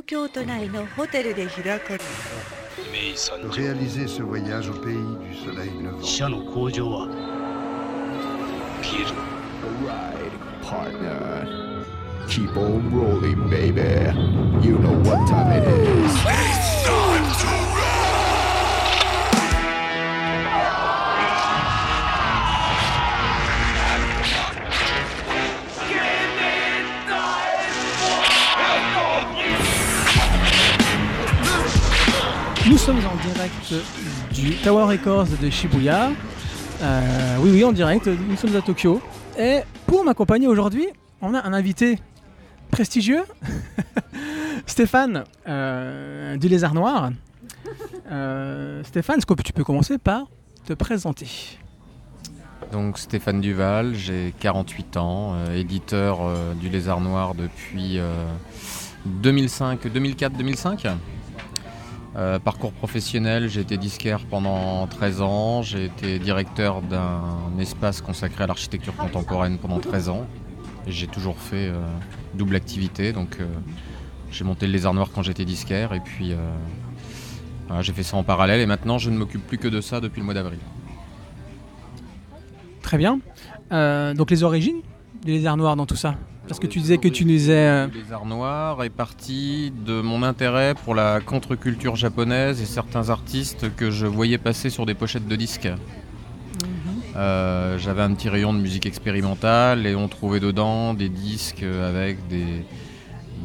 東京都内のホテルで開かれ soleil levant. 社の工場は消える partner. Keep on rolling, baby. You know what time it is. Sommes en direct du Tower Records de Shibuya. Euh, oui, oui, en direct, nous sommes à Tokyo. Et pour m'accompagner aujourd'hui, on a un invité prestigieux, Stéphane euh, du Lézard Noir. Euh, Stéphane, est-ce que tu peux commencer par te présenter? Donc Stéphane Duval, j'ai 48 ans, éditeur du Lézard Noir depuis 2005, 2004-2005. Euh, parcours professionnel, j'ai été disquaire pendant 13 ans, j'ai été directeur d'un espace consacré à l'architecture contemporaine pendant 13 ans. J'ai toujours fait euh, double activité, donc euh, j'ai monté le Lézard Noir quand j'étais disquaire et puis j'ai fait ça en parallèle et maintenant je ne m'occupe plus que de ça depuis le mois d'avril. Très bien. Donc les origines du Lézard Noir dans tout ça? Parce que tu disais que tu nous disais... euh, Le Lézard Noir est parti de mon intérêt pour la contre-culture japonaise et certains artistes que je voyais passer sur des pochettes de disques. Euh, J'avais un petit rayon de musique expérimentale et on trouvait dedans des disques avec des,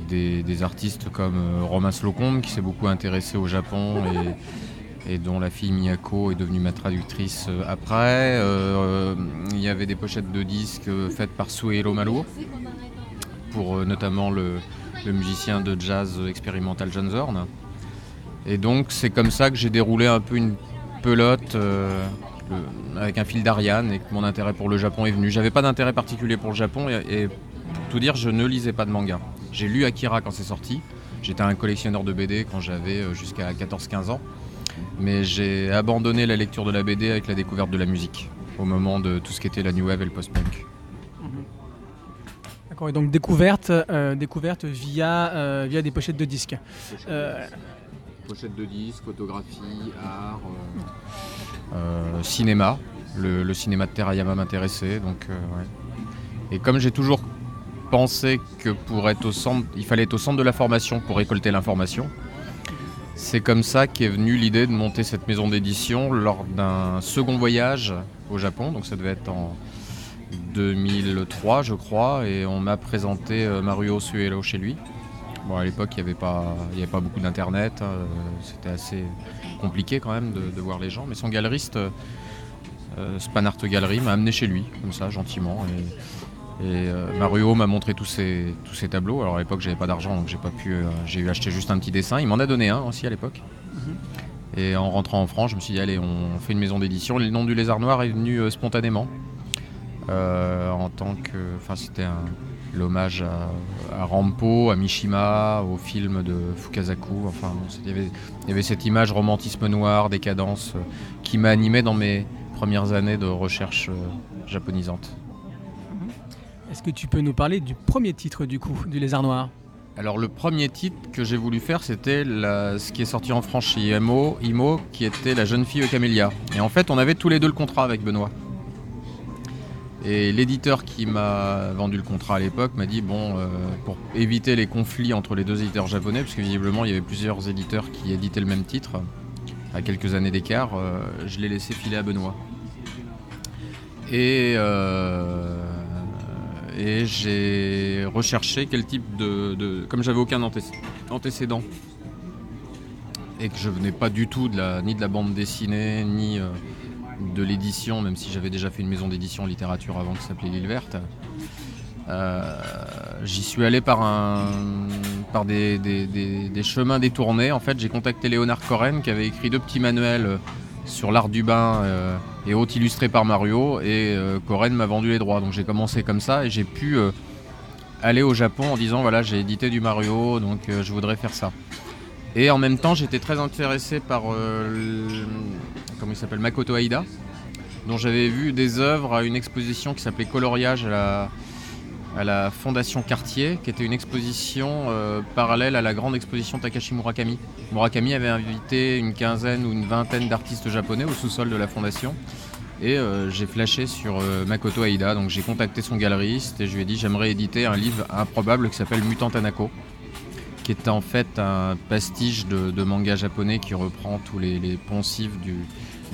des, des artistes comme euh, Romain Slocombe qui s'est beaucoup intéressé au Japon et, et dont la fille Miyako est devenue ma traductrice après. Euh, Il y avait des pochettes de disques faites par Suehiro Maruo euh, notamment le, musicien de jazz expérimental John Zorn. Et donc c'est comme ça que j'ai déroulé un peu une pelote euh, avec un fil d'Ariane et que mon intérêt pour le Japon est venu. J'avais pas d'intérêt particulier pour le Japon et, et pour tout dire, je ne lisais pas de manga. J'ai lu Akira quand c'est sorti. J'étais un collectionneur de BD quand j'avais euh, jusqu'à 14-15 ans. Mais j'ai abandonné la lecture de la BD avec la découverte de la musique au moment de tout ce qui était la new wave et le post-punk. D'accord, et donc découverte, euh, découverte via, euh, via des pochettes de disques. Euh, Pochette de disques, photographie, art, euh, cinéma. Le, le cinéma de Terayama m'intéressait, donc euh, ouais. Et comme j'ai toujours pensé que pour être au centre, il fallait être au centre de la formation pour récolter l'information, c'est comme ça qu'est venue l'idée de monter cette maison d'édition lors d'un second voyage au Japon. Donc ça devait être en 2003, je crois, et on m'a présenté euh, Maruo Suelo chez lui. Bon, à l'époque, il n'y avait, pas- il y avait pas beaucoup d'internet, euh, c'était assez compliqué quand même de, de voir les gens. Mais son galeriste, euh, euh, Span Art Gallery, m'a amené chez lui, comme ça, gentiment. Et, et, euh, Maruo m'a montré tous ses, tous ses tableaux. Alors à l'époque, j'avais pas d'argent, donc j'ai pas pu. j'ai eu acheté juste un petit dessin. Il m'en a donné un aussi à l'époque. Et en rentrant en France, je me suis dit, allez, on fait une maison d'édition. Le nom du Lézard Noir est venu spontanément. Euh, en tant que. Enfin, c'était un- l'hommage à, à Rampo, à Mishima, au film de Fukasaku. Enfin, il y avait- il y avait cette image romantisme noir, décadence, euh, qui m'a animé dans mes premières années de recherche euh, japonisante. Est-ce que tu peux nous parler du premier titre du coup du Lézard Noir? Alors le premier titre que j'ai voulu faire, c'était ce qui est sorti en France chez IMO, IMO, qui était La jeune fille aux camélias. Et en fait, on avait tous les deux le contrat avec Benoît. Et l'éditeur qui m'a vendu le contrat à l'époque m'a dit bon, euh, pour éviter les conflits entre les deux éditeurs japonais, parce que visiblement il y avait plusieurs éditeurs qui éditaient le même titre à quelques années d'écart, euh, je l'ai laissé filer à Benoît. Et, euh, et j'ai recherché quel type de, de- comme j'avais aucun anté- antécédent et que je venais pas du tout de la, ni de la bande dessinée ni de l'édition, même si j'avais déjà fait une maison d'édition en littérature avant qui s'appelait L'île verte. euh, J'y suis allé par, des, chemins détournés. En fait, j'ai contacté Léonard Coren qui avait écrit deux petits manuels euh, sur l'art du bain euh, et autres illustrés par Mario. Et Coren m'a vendu les droits. Donc j'ai commencé comme ça et j'ai pu aller au Japon en disant voilà, j'ai édité du Mario, donc je voudrais faire ça. Et en même temps, j'étais très intéressé par il s'appelle Makoto Aida, dont j'avais vu des œuvres à une exposition qui s'appelait Coloriage à la, à la Fondation Cartier, qui était une exposition euh, parallèle à la grande exposition Takashi Murakami. Murakami avait invité une quinzaine ou une vingtaine d'artistes japonais au sous-sol de la fondation. Et euh, j'ai flashé sur euh, Makoto Aida, donc j'ai contacté son galeriste et je lui ai dit j'aimerais éditer un livre improbable qui s'appelle Mutant Tanako, qui est en fait un pastiche de, manga japonais qui reprend tous les, poncifs du,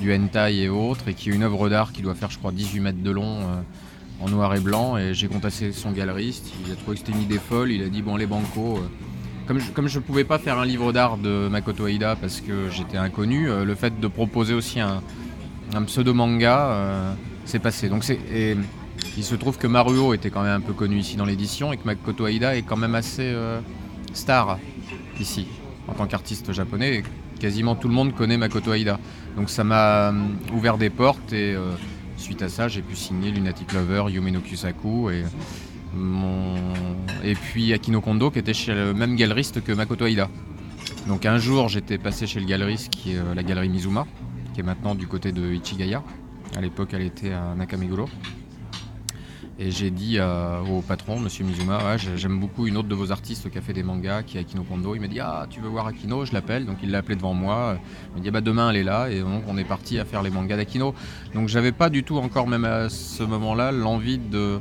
du, hentai et autres, et qui est une œuvre d'art qui doit faire je crois 18 mètres de long en noir et blanc. Et j'ai contacté son galeriste, il a trouvé que c'était une idée folle, il a dit bon les bancos. Euh, comme je, comme je pouvais pas faire un livre d'art de Makoto Aida parce que j'étais inconnu, euh, le fait de proposer aussi un, pseudo-manga euh, s'est passé. Donc c'est, il se trouve que Maruo était quand même un peu connu ici dans l'édition et que Makoto Aida est quand même assez star ici en tant qu'artiste japonais. Quasiment tout le monde connaît Makoto Aida. Donc ça m'a ouvert des portes et Suite à ça, j'ai pu signer Lunatic Lover, Yumino Kusaku et, et puis Akino Kondo qui était chez le même galeriste que Makoto Aida. Donc un jour, j'étais passé chez le galeriste qui est euh, la galerie Mizuma, qui est maintenant du côté de Ichigaya. À l'époque, elle était à Nakameguro. Et j'ai dit euh, au patron, monsieur Mizuma, j'aime beaucoup une autre de vos artistes qui a fait des mangas, qui est Akino Kondo. Il m'a dit Ah, tu veux voir Akino? Je l'appelle. Donc il l'a appelé devant moi. Il m'a dit ah, bah, Demain, elle est là. Et donc on est parti à faire les mangas d'Akino. Donc j'avais pas du tout encore, même à ce moment-là, l'envie de.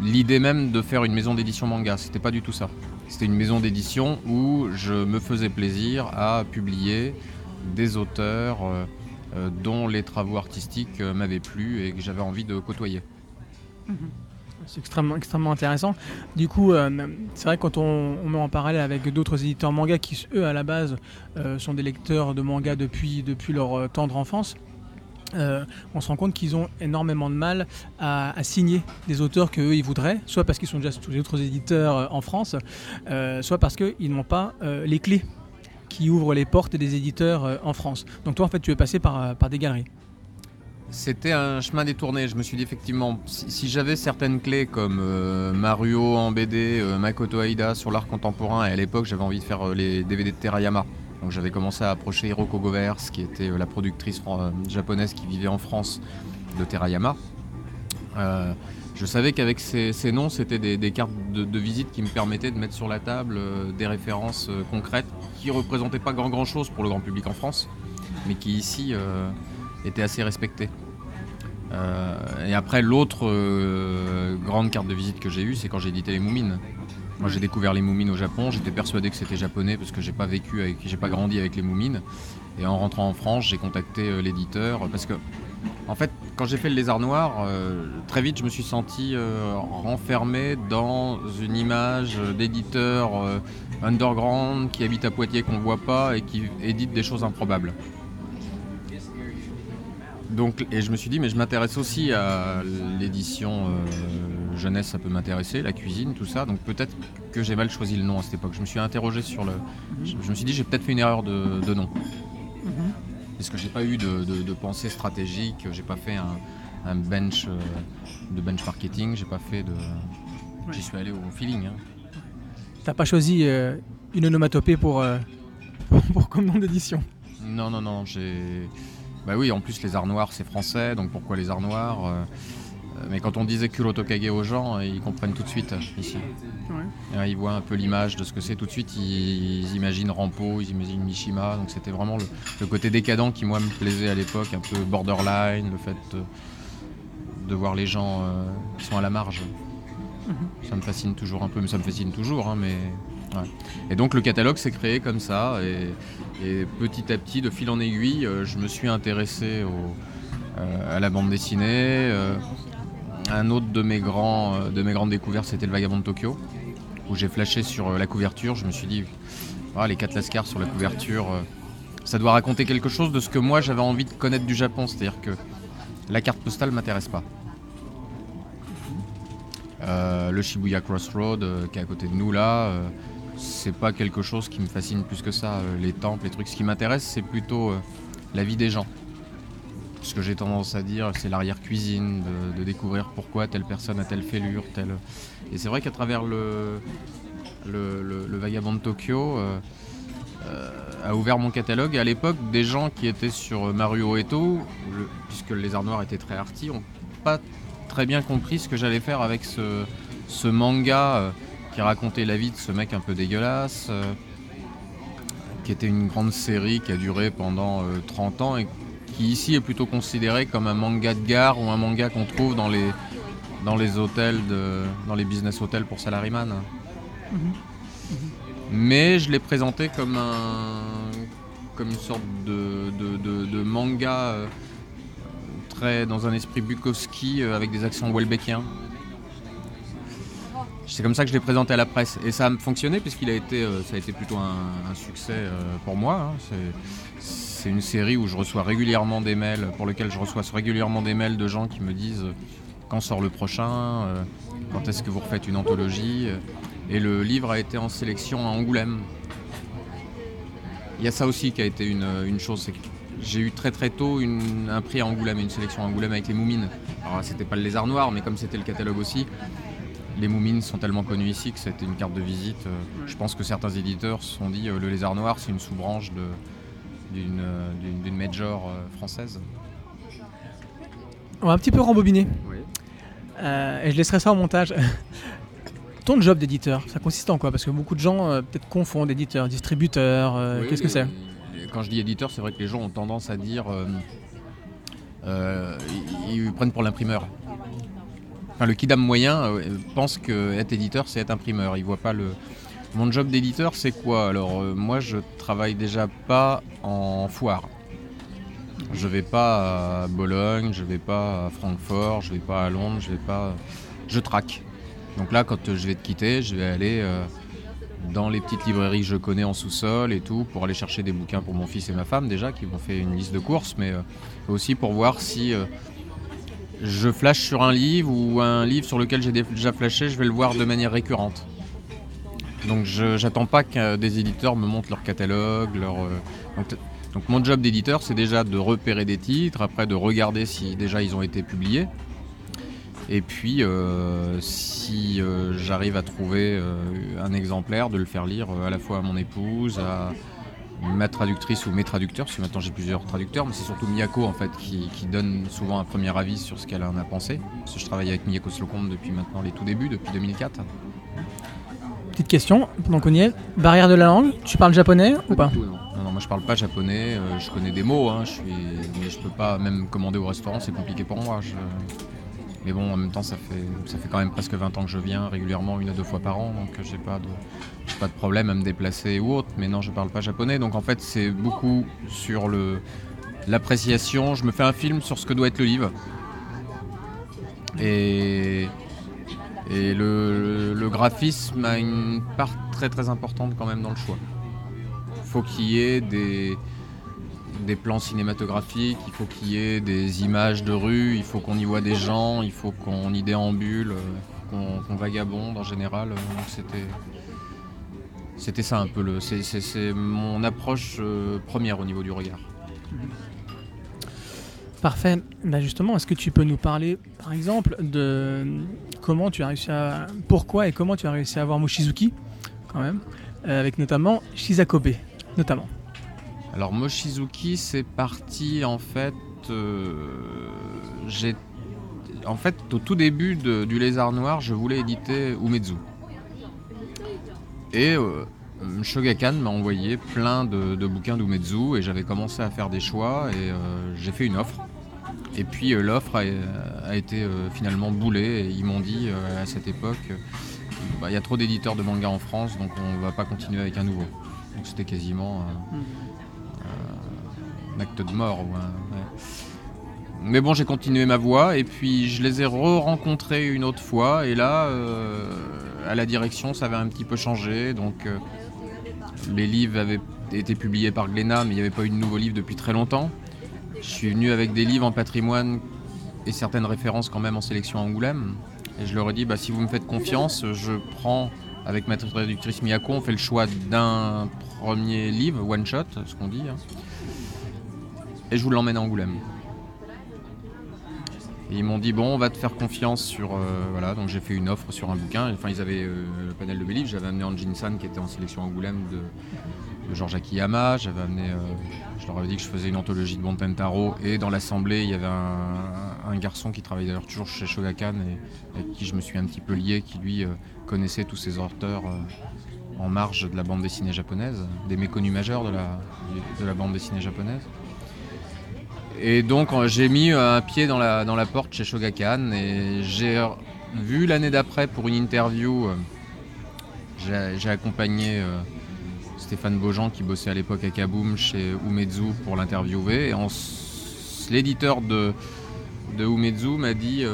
L'idée même de faire une maison d'édition manga. C'était pas du tout ça. C'était une maison d'édition où je me faisais plaisir à publier des auteurs euh, euh, dont les travaux artistiques m'avaient plu et que j'avais envie de côtoyer. Mhm. C'est extrêmement, intéressant. Du coup, euh, c'est vrai que quand on, met en parallèle avec d'autres éditeurs manga qui, eux, à la base, euh, sont des lecteurs de manga depuis, depuis leur euh, tendre enfance, on se rend compte qu'ils ont énormément de mal à, signer des auteurs qu'eux ils voudraient, soit parce qu'ils sont déjà tous les autres éditeurs en France, soit parce qu'ils n'ont pas les clés qui ouvrent les portes des éditeurs en France. Donc toi en fait tu veux passer par, par des galeries. C'était un chemin détourné. Je me suis dit effectivement, si, j'avais certaines clés comme euh, Mario en BD, euh, Makoto Aida sur l'art contemporain, et à l'époque j'avais envie de faire euh, les DVD de Terayama. Donc j'avais commencé à approcher Hiroko Govers, qui était la productrice japonaise qui vivait en France de Terayama. je savais qu'avec ces, noms, c'était des, cartes de, visite qui me permettaient de mettre sur la table des références concrètes qui ne représentaient pas grand chose pour le grand public en France, mais qui ici était assez respecté. Euh, et après, l'autre euh, grande carte de visite que j'ai eue, c'est quand j'ai édité les Moumines. Moi, j'ai découvert les Moumines au Japon. J'étais persuadé que c'était japonais parce que j'ai pas vécu j'ai pas grandi avec les Moumines. Et en rentrant en France, j'ai contacté euh, l'éditeur parce que, en fait, quand j'ai fait le Lézard Noir, très vite, je me suis senti renfermé dans une image d'éditeur underground qui habite à Poitiers qu'on voit pas et qui édite des choses improbables. Donc, et je me suis dit, mais je m'intéresse aussi à l'édition euh, jeunesse, ça peut m'intéresser, la cuisine, tout ça. Donc peut-être que j'ai mal choisi le nom à cette époque. Je me suis interrogé sur le. Je, me suis dit, j'ai peut-être fait une erreur de, nom. Mhm. Parce que j'ai pas eu de, pensée stratégique, j'ai pas fait un, bench euh, de bench marketing, j'ai pas fait de. J'y suis allé au feeling. Hein. T'as pas choisi euh, une onomatopée pour, pour comme nom d'édition? Non, non, non, j'ai. Bah oui, en plus les arts noirs c'est français, donc pourquoi les arts noirs euh, euh, mais quand on disait Kurotokage aux gens, ils comprennent tout de suite ici. Ils voient un peu l'image de ce que c'est tout de suite. Ils, imaginent Rampo, ils imaginent Mishima. Donc c'était vraiment le, côté décadent qui moi me plaisait à l'époque, un peu borderline, le fait de, voir les gens euh, qui sont à la marge. Mhm. Ça me fascine toujours un peu, mais ça me fascine toujours. Hein, mais et donc le catalogue s'est créé comme ça, et, petit à petit, de fil en aiguille, euh, je me suis intéressé euh, à la bande dessinée. Euh, un autre de mes, grands, de mes grandes découvertes, c'était le Vagabond de Tokyo, où j'ai flashé sur la couverture. Je me suis dit, ah, les quatre lascars sur la couverture, ça doit raconter quelque chose de ce que moi j'avais envie de connaître du Japon, c'est-à-dire que la carte postale m'intéresse pas. le Shibuya Crossroad qui est à côté de nous là, c'est pas quelque chose qui me fascine plus que ça. Euh, les temples, les trucs. Ce qui m'intéresse, c'est plutôt euh, la vie des gens. Ce que j'ai tendance à dire, c'est l'arrière-cuisine, de, découvrir pourquoi telle personne a telle fêlure, telle. Et c'est vrai qu'à travers le, Vagabond de Tokyo, euh, a ouvert mon catalogue. Et à l'époque, des gens qui étaient sur Mario Eto, puisque les arts noirs étaient très arty, ont pas très bien compris ce que j'allais faire avec ce, manga euh, qui racontait la vie de ce mec un peu dégueulasse, euh, qui était une grande série qui a duré pendant 30 ans et qui ici est plutôt considéré comme un manga de gare ou un manga qu'on trouve dans les, dans les hôtels, de, dans les business hôtels pour salaryman. Mais je l'ai présenté comme un comme une sorte de, de, manga euh, très dans un esprit Bukowski euh, avec des accents welbeckiens. C'est comme ça que je l'ai présenté à la presse et ça a fonctionné puisqu'il a été, euh, ça a été plutôt un, succès pour moi. Hein. C'est une série où je reçois régulièrement des mails, pour lesquels je reçois régulièrement des mails de gens qui me disent quand sort le prochain, quand est-ce que vous refaites une anthologie. Et le livre a été en sélection à Angoulême. Il y a ça aussi qui a été une, chose, c'est que j'ai eu très très tôt un prix à Angoulême, une sélection à Angoulême avec les Moumines. Alors c'était pas le lézard noir, mais comme c'était le catalogue aussi, les Moumines sont tellement connus ici que c'était une carte de visite. Je pense que certains éditeurs se sont dit euh, le lézard noir c'est une sous-branche d'une major euh, française. On va un petit peu rembobiner. Euh, et je laisserai ça au montage. ton job d'éditeur, ça consiste en quoi? Parce que beaucoup de gens euh, peut-être confondent éditeur, distributeur. Euh, qu'est-ce que c'est? Quand je dis éditeur, c'est vrai que les gens ont tendance à dire. Euh, ils, prennent pour l'imprimeur. Le kidam moyen pense que être éditeur, c'est être imprimeur. Il voit pas le. Mon job d'éditeur, c'est quoi? Alors, moi, je travaille déjà pas en foire. Je vais pas à Bologne, je vais pas à Francfort, je vais pas à Londres, je vais pas. Je traque. Donc là, quand je vais te quitter, je vais aller euh, dans les petites librairies que je connais en sous-sol et tout, pour aller chercher des bouquins pour mon fils et ma femme déjà, qui m'ont fait une liste de courses, mais euh, aussi pour voir si euh, je flash sur un livre ou un livre sur lequel j'ai déjà flashé, je vais le voir de manière récurrente. Donc j'attends pas que des éditeurs me montrent leur catalogue, leur... donc mon job d'éditeur, c'est déjà de repérer des titres, après de regarder si déjà ils ont été publiés, et puis, euh, si euh, j'arrive à trouver euh, un exemplaire, de le faire lire à la fois à mon épouse, à ma traductrice ou mes traducteurs, parce que maintenant j'ai plusieurs traducteurs, mais c'est surtout Miyako en fait qui, donne souvent un premier avis sur ce qu'elle en a pensé. Parce que je travaille avec Miyako Slocum depuis maintenant les tout débuts, depuis 2004. Petite question, pendant qu'on y est, barrière de la langue, tu parles japonais ou pas non. non. moi je parle pas japonais, je connais des mots, hein, je suis... mais je peux pas même commander au restaurant, c'est compliqué pour moi. Mais bon, en même temps, ça fait, ça fait quand même presque 20 ans que je viens régulièrement, une à deux fois par an, donc j'ai pas de, pas de problème à me déplacer ou autre. Mais non, je parle pas japonais, donc en fait, c'est beaucoup sur l'appréciation. Je me fais un film sur ce que doit être le livre. Et, et le, le graphisme a une part très très importante quand même dans le choix. Faut qu'il y ait des, des plans cinématographiques, il faut qu'il y ait des images de rue, il faut qu'on y voit des gens, il faut qu'on y déambule, euh, qu'on vagabonde en général. Euh, c'était ça un peu le c'est mon approche euh, première au niveau du regard. Parfait. Bah, justement, est-ce que tu peux nous parler, par exemple, de comment tu as réussi à, pourquoi et comment tu as réussi à avoir Mochizuki, quand même, avec notamment Shizakobe, notamment? Alors Mochizuki, c'est parti en fait. Euh, j'ai en fait, au tout début du Lézard Noir, je voulais éditer Umezu. Et euh, Shogakan m'a envoyé plein de, bouquins d'Umezu et j'avais commencé à faire des choix et euh, j'ai fait une offre. Et puis l'offre a, été finalement boulée et ils m'ont dit à cette époque bah, il y a trop d'éditeurs de manga en France donc on ne va pas continuer avec un nouveau. Donc c'était quasiment. Acte de mort. Mais bon, j'ai continué ma voie et puis je les ai re-rencontrés une autre fois et là, euh, à la direction, ça avait un petit peu changé. Donc, euh, les livres avaient été publiés par Glénat, mais il n'y avait pas eu de nouveau livre depuis très longtemps. Je suis venu avec des livres en patrimoine et certaines références quand même en sélection à Angoulême. Et je leur ai dit, bah, si vous me faites confiance, je prends avec ma traductrice Miyako, on fait le choix d'un premier livre, one shot, ce qu'on dit. Hein et je vous l'emmène à Angoulême. Et ils m'ont dit bon on va te faire confiance sur euh, voilà donc j'ai fait une offre sur un bouquin enfin ils avaient euh, le panel de livres j'avais amené Anjin San qui était en sélection Angoulême de de Georges Akiyama. J'avais amené, euh, je leur avais dit que je faisais une anthologie de Bontentaro. Et dans l'assemblée, il y avait un, garçon qui travaillait d'ailleurs toujours chez Shogakan et avec qui je me suis un petit peu lié, qui lui connaissait tous ces auteurs en marge de la bande dessinée japonaise, des méconnus majeurs de la bande dessinée japonaise. Et donc euh, j'ai mis euh, un pied dans la, dans la porte chez Shogakan et j'ai vu l'année d'après pour une interview, euh, j'ai accompagné Stéphane Beaujean qui bossait à l'époque à Kaboom chez Umezu pour l'interviewer. Et l'éditeur de, de Umezu m'a dit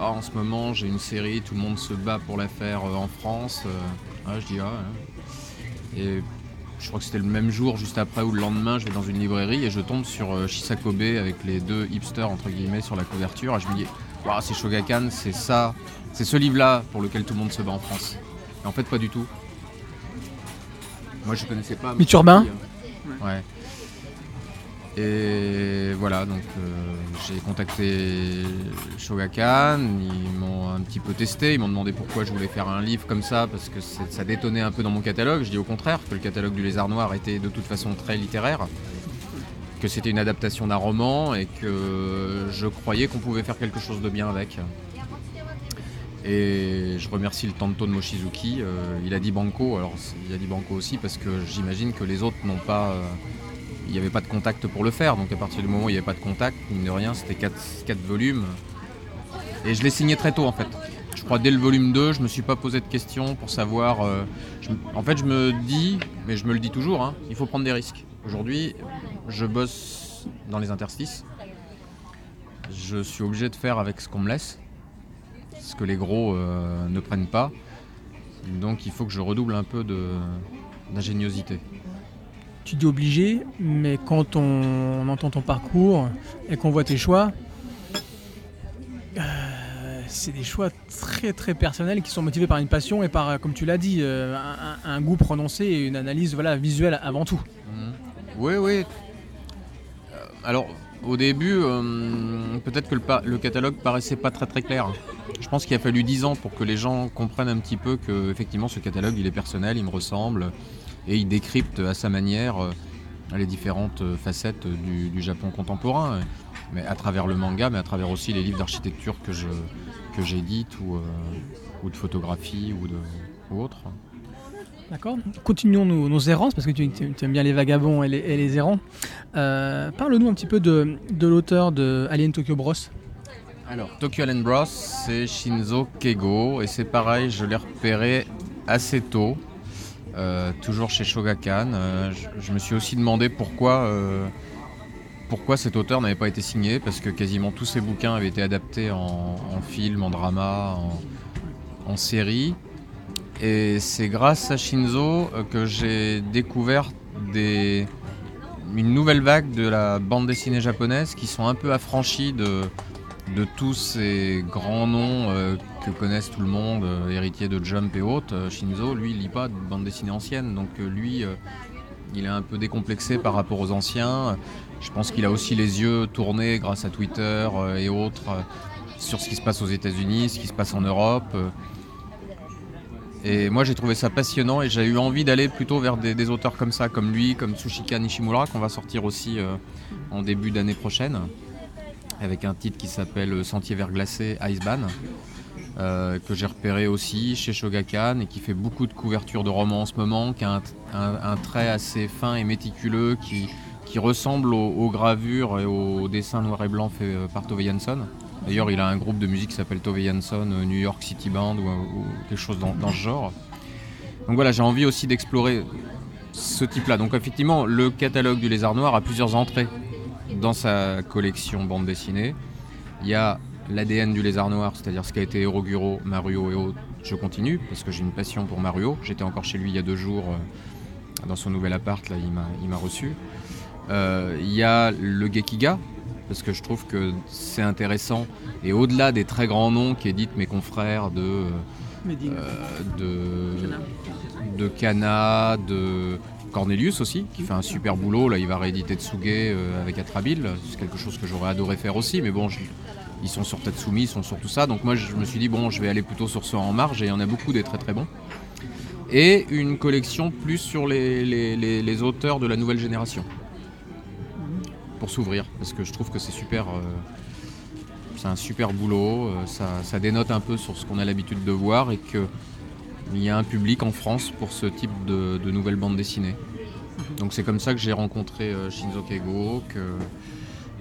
Ah, en ce moment j'ai une série, tout le monde se bat pour la faire en France. Ah, je dis ah. ouais. Et je crois que c'était le même jour, juste après ou le lendemain, je vais dans une librairie et je tombe sur euh, Shisakobe avec les deux hipsters entre guillemets sur la couverture. Et je me dis Waouh, c'est Shogakan, c'est ça, c'est ce livre-là pour lequel tout le monde se bat en France. Et en fait, pas du tout. Moi, je connaissais pas. Mythe urbain Ouais. Et voilà, donc euh, j'ai contacté Shogakan, ils m'ont un petit peu testé, ils m'ont demandé pourquoi je voulais faire un livre comme ça, parce que ça détonnait un peu dans mon catalogue. Je dis au contraire, que le catalogue du Lézard Noir était de toute façon très littéraire, que c'était une adaptation d'un roman et que je croyais qu'on pouvait faire quelque chose de bien avec. Et je remercie le Tanto de Mochizuki, euh, il a dit Banco, alors il a dit Banco aussi parce que j'imagine que les autres n'ont pas... euh, il n'y avait pas de contact pour le faire, donc à partir du moment où il n'y avait pas de contact, mine de rien, c'était 4, volumes. Et je l'ai signé très tôt en fait. Je crois dès le volume 2, je me suis pas posé de questions pour savoir... euh, en fait, je me dis, mais je me le dis toujours, hein, il faut prendre des risques. Aujourd'hui, je bosse dans les interstices. Je suis obligé de faire avec ce qu'on me laisse, ce que les gros euh, ne prennent pas. Donc il faut que je redouble un peu d'ingéniosité. Tu dis obligé, mais quand on, entend ton parcours et qu'on voit tes choix, euh, c'est des choix très très personnels qui sont motivés par une passion et par, euh, comme tu l'as dit, euh, un, goût prononcé et une analyse voilà, visuelle avant tout. Mhm. Oui, oui. Alors, au début, peut-être que le, le catalogue paraissait pas très très clair. Je pense qu'il a fallu 10 ans pour que les gens comprennent un petit peu que effectivement ce catalogue il est personnel, il me ressemble et il décrypte à sa manière euh, les différentes euh, facettes du, du Japon contemporain, mais à travers le manga, mais à travers aussi les livres d'architecture que je que j'édite ou, euh, ou de photographie ou de ou autre. D'accord Continuons nos, nos errances, parce que tu, aimes bien les vagabonds et les, et les errants. Euh, Parle-nous un petit peu de, de l'auteur de Alien Tokyo Bros. Alors, Tokyo Allen Bros, c'est Shinzo Kego, et c'est pareil, je l'ai repéré assez tôt, euh, toujours chez Shogakan. Euh, je, me suis aussi demandé pourquoi, euh, pourquoi cet auteur n'avait pas été signé, parce que quasiment tous ses bouquins avaient été adaptés en, film, en drama, en, série. Et c'est grâce à Shinzo que j'ai découvert une nouvelle vague de la bande dessinée japonaise qui sont un peu affranchis de, tous ces grands noms connaissent tout le monde, euh, héritiers de Jump et autres. Euh, Shinzo, lui, il lit pas de bande dessinée ancienne, donc euh, lui, il est un peu décomplexé par rapport aux anciens. Je pense qu'il a aussi les yeux tournés grâce à Twitter et autres sur ce qui se passe aux États-Unis, ce qui se passe en Europe. Et moi j'ai trouvé ça passionnant et j'ai eu envie d'aller plutôt vers des, auteurs comme ça, comme lui, comme Tsushika Nishimura, qu'on va sortir aussi en début d'année prochaine, avec un titre qui s'appelle Sentier verglacé Iceban, euh, que j'ai repéré aussi chez Shogakan et qui fait beaucoup de couvertures de romans en ce moment, qui a un, trait assez fin et méticuleux, qui, qui ressemble aux, gravures et aux dessins noir et blanc faits euh, par Tove Jansson. D'ailleurs, il a un groupe de musique qui s'appelle Tove Jansson euh, New York City Band ou, ou quelque chose dans, dans ce genre. Donc voilà, j'ai envie aussi d'explorer ce type-là. Donc effectivement, le catalogue du Lézard Noir a plusieurs entrées dans sa collection bande dessinée. Il y a l'ADN du Lézard Noir, c'est-à-dire ce qu'a été Eroguro, Mario et autres. Je continue parce que j'ai une passion pour Mario. J'étais encore chez lui il y a deux jours euh, dans son nouvel appart, là il m'a- il reçu. Euh, Il y a le Gekiga, parce que je trouve que c'est intéressant. Et au-delà des très grands noms qu'éditent mes confrères de, euh, de, de Kana, de Cornelius aussi, qui fait un super boulot. Là, il va rééditer Tsuge avec Atrabil. C'est quelque chose que j'aurais adoré faire aussi, mais bon, je- ils sont sur Tatsumi, ils sont sur tout ça. Donc moi, je me suis dit, bon, je vais aller plutôt sur ceux en marge, et il y en a beaucoup des très très bons. et une collection plus sur les, les- les- auteurs de la nouvelle génération. Pour s'ouvrir, parce que je trouve que c'est super. euh, c'est un super boulot, euh, ça, ça dénote un peu sur ce qu'on a l'habitude de voir et que il y a un public en France pour ce type de, de nouvelles bandes dessinées. Donc c'est comme ça que j'ai rencontré euh, Shinzo Kego, que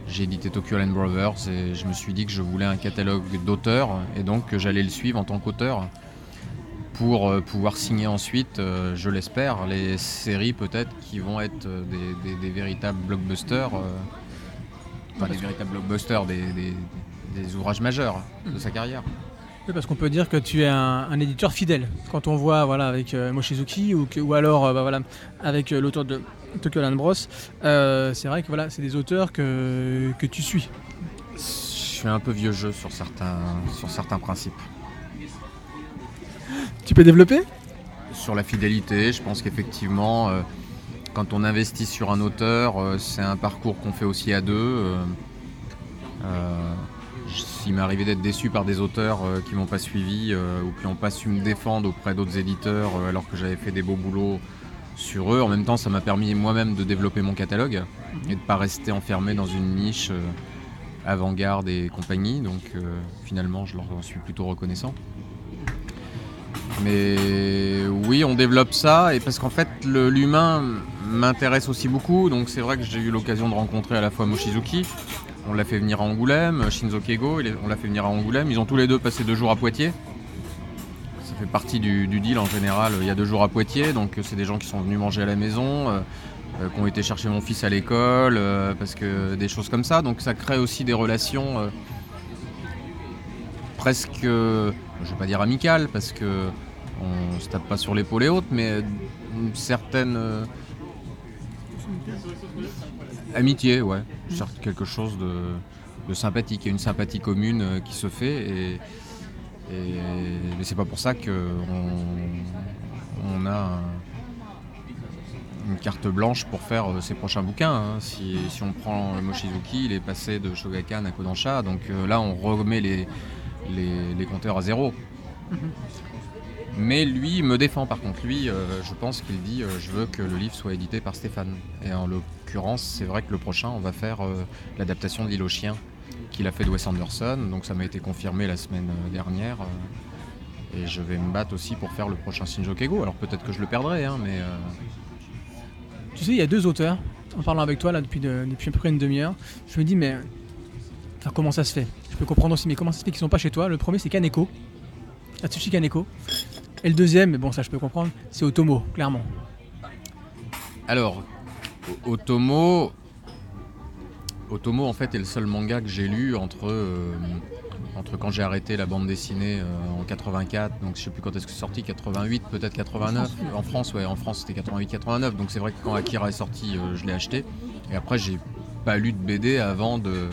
j'ai édité Tokyo Land Brothers et je me suis dit que je voulais un catalogue d'auteurs et donc que j'allais le suivre en tant qu'auteur pour euh, pouvoir signer ensuite, euh, je l'espère, les séries peut-être qui vont être euh, des, des- des véritables blockbusters, enfin des véritables blockbusters, des, des- des ouvrages majeurs de sa carrière. Oui, parce qu'on peut dire que tu es un, un éditeur fidèle. Quand on voit voilà, avec euh, Mochizuki ou, que- ou alors euh, bah, voilà, avec euh, l'auteur de Tokyo Land Bros, euh, c'est vrai que voilà, c'est des auteurs que, que tu suis. Je suis un peu vieux jeu sur certains, sur certains principes. Tu peux développer? Sur la fidélité, je pense qu'effectivement, quand on investit sur un auteur, c'est un parcours qu'on fait aussi à deux. euh, S'il m'est arrivé d'être déçu par des auteurs euh, qui m'ont pas suivi euh, ou qui n'ont pas su me défendre auprès d'autres éditeurs euh, alors que j'avais fait des beaux boulots sur eux, en même temps ça m'a permis moi-même de développer mon catalogue et de pas rester enfermé dans une niche euh, avant-garde et compagnie. Donc finalement je leur suis plutôt reconnaissant. Mais oui, on développe ça et parce qu'en fait l'humain m'intéresse aussi beaucoup. Donc c'est vrai que j'ai eu l'occasion de rencontrer à la fois Mochizuki, on l'a fait venir à Angoulême, Shinzo Kego, on l'a fait venir à Angoulême. Ils ont tous les deux passé deux jours à Poitiers. Ça fait partie du, deal en général. Il y a deux jours à Poitiers, donc euh, c'est des gens qui sont venus manger à la maison, euh, euh, qui ont été chercher mon fils à l'école, parce que des choses comme ça. Donc ça crée aussi des relations presque, je vais pas dire amicales, parce que on se tape pas sur l'épaule et autres, mais une certaine amitié, ouais, Certes, quelque chose de, de sympathique. Il y a une sympathie commune euh, qui se fait, et, et mais c'est pas pour ça que on, a un- une carte blanche pour faire euh, ses prochains bouquins. hein. Si, si on prend Mochizuki, il est passé de Shogakan à Kodansha, donc euh, là on remet les, les, les compteurs à zéro. Mais lui il me défend par contre. Lui, euh, je pense qu'il dit euh, je veux que le livre soit édité par Stéphane. Et en l'occurrence, c'est vrai que le prochain, on va faire euh, l'adaptation de L'île aux chiens qu'il a fait de Wes Anderson. Donc ça m'a été confirmé la semaine euh, dernière. euh, et je vais me battre aussi pour faire le prochain Shinjo Kego. Alors peut-être que je le perdrai, hein, mais euh, Tu sais, il y a deux auteurs, en parlant avec toi là depuis, de- depuis à peu près une demi-heure, je me dis mais enfin, comment ça se fait? Je peux comprendre aussi, mais comment ça se fait qu'ils sont pas chez toi? Le premier c'est Kaneko, Atsushi Kaneko. Et le deuxième, mais bon ça je peux comprendre, c'est Otomo, clairement. Alors, Otomo. Otomo, en fait, est le seul manga que j'ai lu entre, euh, entre quand j'ai arrêté la bande dessinée euh, en 84, donc je sais plus quand est-ce que c'est sorti, 88, peut-être 89. En France, ouais, en France c'était 88-89, donc c'est vrai que quand Akira est sorti, euh, je l'ai acheté. Et après, j'ai pas lu de BD avant de,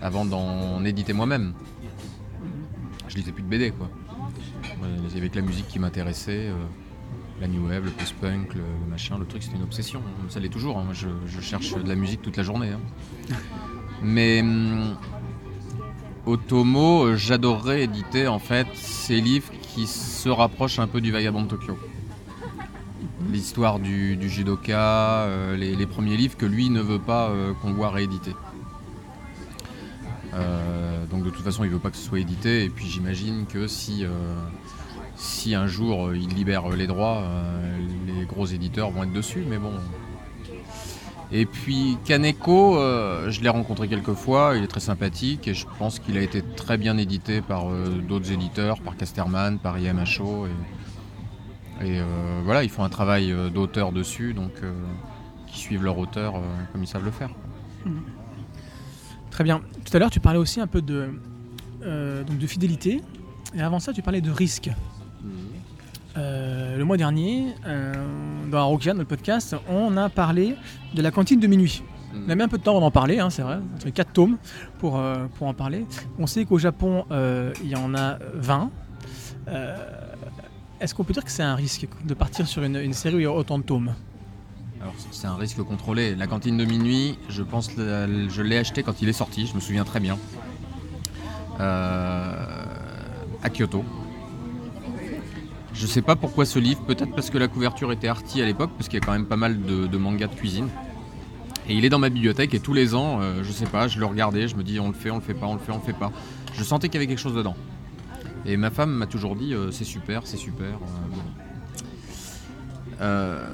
avant d'en éditer moi-même. Je lisais plus de BD, quoi. Il y avait que la musique qui m'intéressait. La new wave, le post-punk, le, machin, le truc, c'était une obsession. Ça l'est toujours. hein. Moi, je, cherche de la musique toute la journée. hein. Mais hum, Otomo, j'adorerais éditer en fait ces livres qui se rapprochent un peu du Vagabond de Tokyo. L'histoire du, judoka, euh, les, premiers livres que lui ne veut pas euh, qu'on voit rééditer. Euh, donc de toute façon, il veut pas que ce soit édité. Et puis j'imagine que si, si un jour euh, il libère les droits, euh, les gros éditeurs vont être dessus. Mais bon. Et puis Kaneko, euh, je l'ai rencontré quelques fois. Il est très sympathique et je pense qu'il a été très bien édité par euh, d'autres éditeurs, par Casterman, par IMHO. Et, euh, voilà, ils font un travail euh, d'auteur dessus, donc euh, qui suivent leur auteur euh, comme ils savent le faire. Très bien. Tout à l'heure tu parlais aussi un peu de, euh, de fidélité, et avant ça tu parlais de risque. Euh, le mois dernier, euh, dans Arokia, notre podcast, on a parlé de la cantine de minuit. On a mis un peu de temps avant d'en parler, hein, c'est vrai, entre 4 tomes pour, euh, pour en parler. On sait qu'au Japon, euh, il y en a 20. Euh, Est-ce qu'on peut dire que c'est un risque de partir sur une, une série où il y a autant de tomes? Alors c'est un risque contrôlé. La cantine de minuit, je pense, je l'ai acheté quand il est sorti, je me souviens très bien. À Kyoto. Je sais pas pourquoi ce livre, peut-être parce que la couverture était arty à l'époque, parce qu'il y a quand même pas mal de, de mangas de cuisine. Et il est dans ma bibliothèque et tous les ans, euh, je sais pas, je le regardais, je me dis on le fait, on le fait pas, on le fait, on le fait pas. Je sentais qu'il y avait quelque chose dedans. Et ma femme m'a toujours dit euh, c'est super, c'est super. euh. Euh,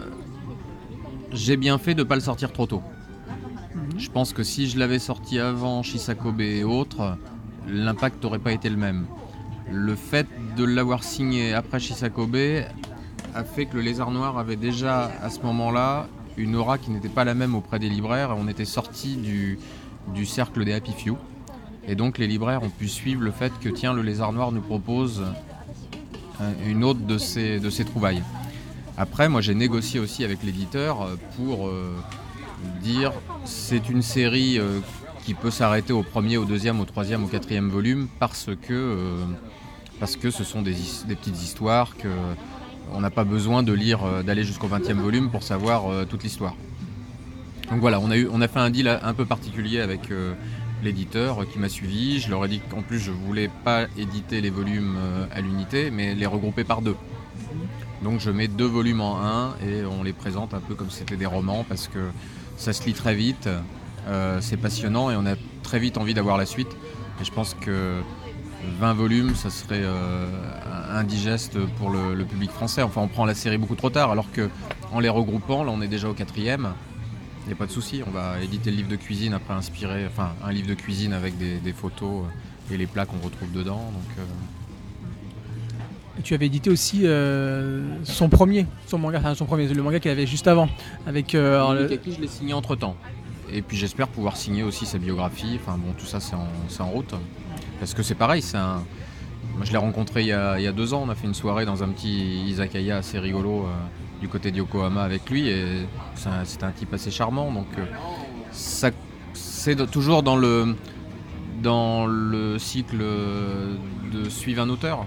J'ai bien fait de pas le sortir trop tôt. Je pense que si je l'avais sorti avant Shisakobe et autres, l'impact n'aurait pas été le même. Le fait de l'avoir signé après Shisakobe a fait que le Lézard Noir avait déjà à ce moment-là une aura qui n'était pas la même auprès des libraires. On était sorti du, cercle des Happy Few. Et donc les libraires ont pu suivre le fait que tiens le Lézard Noir nous propose une autre de ses, trouvailles. Après moi j'ai négocié aussi avec l'éditeur euh, pour euh, dire c'est une série euh, qui peut s'arrêter au premier, au deuxième, au troisième, au quatrième volume parce que, parce que ce sont des, petites histoires que on n'a pas besoin de lire, euh, d'aller jusqu'au 20e volume pour savoir euh, toute l'histoire. Donc voilà, on a, eu, on a fait un deal un peu particulier avec euh, l'éditeur qui m'a suivi. Je leur ai dit qu'en plus je voulais pas éditer les volumes à l'unité, mais les regrouper par deux. Donc je mets deux volumes en un et on les présente un peu comme si c'était des romans parce que ça se lit très vite, c'est passionnant et on a très vite envie d'avoir la suite. Et je pense que 20 volumes, ça serait euh, indigeste pour le, le public français. Enfin, on prend la série beaucoup trop tard, alors que en les regroupant, là, on est déjà au quatrième. Il n'y a pas de souci, on va éditer le livre de cuisine après inspirer, enfin, un livre de cuisine avec des, des photos euh, et les plats qu'on retrouve dedans. Donc, euh, tu avais édité aussi euh, son premier, son manga, enfin son premier, le manga qu'il avait juste avant, avec euh, le- je l'ai signé entre temps. Et puis j'espère pouvoir signer aussi sa biographie. Enfin bon, tout ça c'est en, c'est en route. Parce que c'est pareil, c'est je l'ai rencontré il y, a, deux ans. On a fait une soirée dans un petit izakaya assez rigolo euh, du côté de Yokohama avec lui. Et c'est un, type assez charmant. Donc euh, c'est toujours dans le, dans le cycle de suivre un auteur.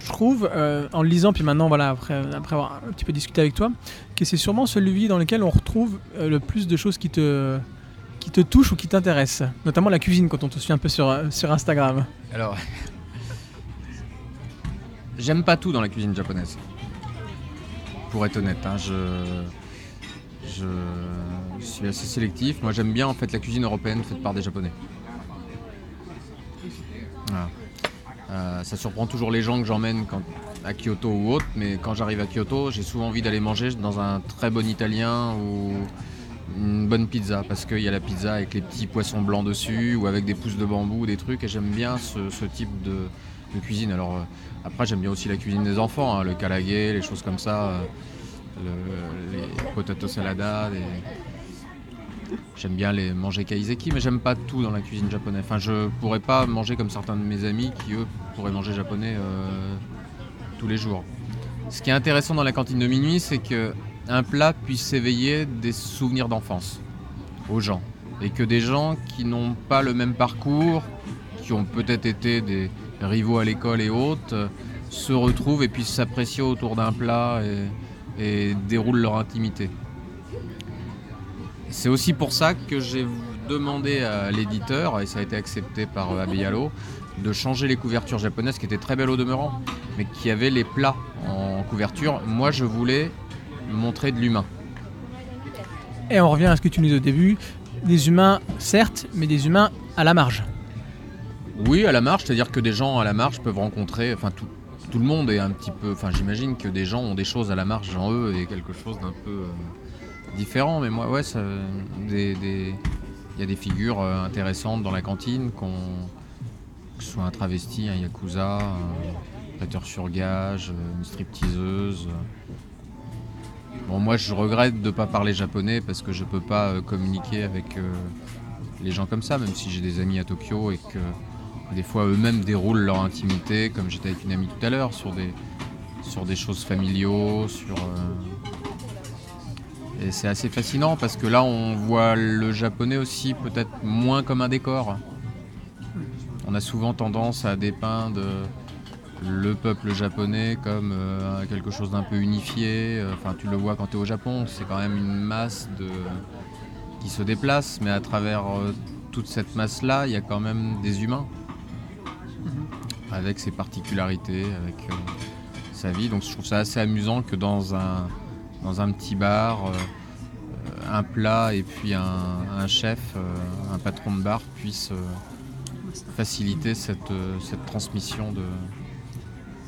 je trouve, euh, en lisant, puis maintenant, voilà, après, après avoir un petit peu discuté avec toi, que c'est sûrement celui dans lequel on retrouve le plus de choses qui te, qui te touchent ou qui t'intéressent. Notamment la cuisine, quand on te suit un peu sur, euh, sur Instagram. Alors, j'aime pas tout dans la cuisine japonaise. Pour être honnête, hein, je, je suis assez sélectif. Moi, j'aime bien en fait la cuisine européenne faite par des Japonais. Euh, ça surprend toujours les gens que j'emmène quand- à Kyoto ou autre, mais quand j'arrive à Kyoto, j'ai souvent envie d'aller manger dans un très bon italien ou une bonne pizza parce qu'il y a la pizza avec les petits poissons blancs dessus ou avec des pousses de bambou, des trucs et j'aime bien ce, type de, cuisine. Alors euh, après j'aime bien aussi la cuisine des enfants, hein, le kalage, les choses comme ça, euh, le- les potato salada, j'aime bien les manger kaiseki, mais j'aime pas tout dans la cuisine japonaise. Enfin je pourrais pas manger comme certains de mes amis qui eux pourraient manger japonais euh, tous les jours. Ce qui est intéressant dans la cantine de minuit, c'est que un plat puisse éveiller des souvenirs d'enfance aux gens. Et que des gens qui n'ont pas le même parcours, qui ont peut-être été des rivaux à l'école et autres, se retrouvent et puissent s'apprécier autour d'un plat et, et déroulent leur intimité. C'est aussi pour ça que j'ai demandé à l'éditeur, et ça a été accepté par Abiyalo, de changer les couvertures japonaises qui étaient très belles au demeurant, mais qui avaient les plats en couverture. Moi, je voulais montrer de l'humain. Et on revient à ce que tu nous disais au début, des humains, certes, mais des humains à la marge. Oui, à la marge, c'est-à-dire que des gens à la marge peuvent rencontrer, enfin tout, tout le monde est un petit peu, enfin j'imagine que des gens ont des choses à la marge en eux et quelque chose d'un peu euh, différent, mais moi ouais, ça, des, des- il y a des figures euh, intéressantes dans la cantine, qu'on, que ce soit un travesti, un yakuza, un prêteur sur gage, euh, une stripteaseuse. Bon, moi je regrette de ne pas parler japonais parce que je peux pas euh, communiquer avec euh, les gens comme ça, même si j'ai des amis à Tokyo et que des fois eux-mêmes déroulent leur intimité, comme j'étais avec une amie tout à l'heure, sur des, sur des choses familiaux, sur. euh, Et c'est assez fascinant parce que là on voit le japonais aussi peut-être moins comme un décor. On a souvent tendance à dépeindre le peuple japonais comme euh, quelque chose d'un peu unifié. Enfin, tu le vois quand tu es au Japon, c'est quand même une masse de qui se déplace, mais à travers euh, toute cette masse-là, il y a quand même des humains avec ses particularités, avec euh, sa vie. Donc je trouve ça assez amusant que dans un, dans un petit bar, euh, un plat et puis un, un chef, euh, un patron de bar puisse euh, faciliter cette, euh, cette transmission de,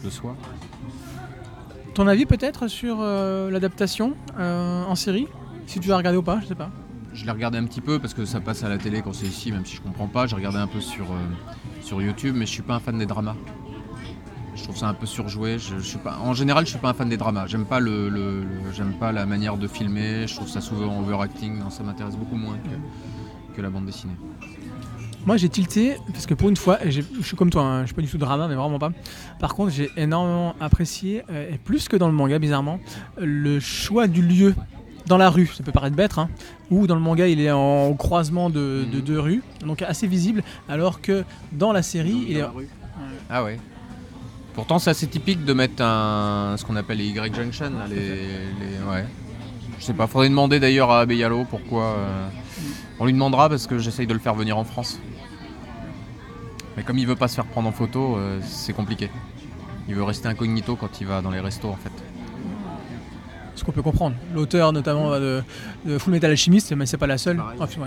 de soi. Ton avis peut-être sur euh, l'adaptation euh, en série? Si tu l'as regardé ou pas, je sais pas. Je l'ai regardé un petit peu parce que ça passe à la télé quand c'est ici, même si je comprends pas. J'ai regardé un peu sur, euh, sur YouTube, mais je suis pas un fan des dramas. Je trouve ça un peu surjoué. Je, je suis pas, en général, je suis pas un fan des dramas. J'aime pas le, le- le- j'aime pas la manière de filmer. Je trouve ça souvent overacting. Non, ça m'intéresse beaucoup moins que, que la bande dessinée. Moi j'ai tilté parce que pour une fois, je suis comme toi, hein, je suis pas du tout drama, mais vraiment pas. Par contre, j'ai énormément apprécié, euh, et plus que dans le manga bizarrement, le choix du lieu dans la rue. Ça peut paraître bête, hein, ou dans le manga il est en croisement de, de Mhm. deux rues, donc assez visible, alors que dans la série, il est... Ah ouais. Pourtant, c'est assez typique de mettre un, ce qu'on appelle les Y junction. là, les, les- ouais. Je sais pas. Faudrait demander d'ailleurs à Abeyalo pourquoi. euh, On lui demandera parce que j'essaye de le faire venir en France. Mais comme il veut pas se faire prendre en photo, euh, c'est compliqué. Il veut rester incognito quand il va dans les restos en fait. Ce qu'on peut comprendre. L'auteur notamment de, de Full Metal Alchemist, mais c'est pas la seule. Pareil. Puis, ouais.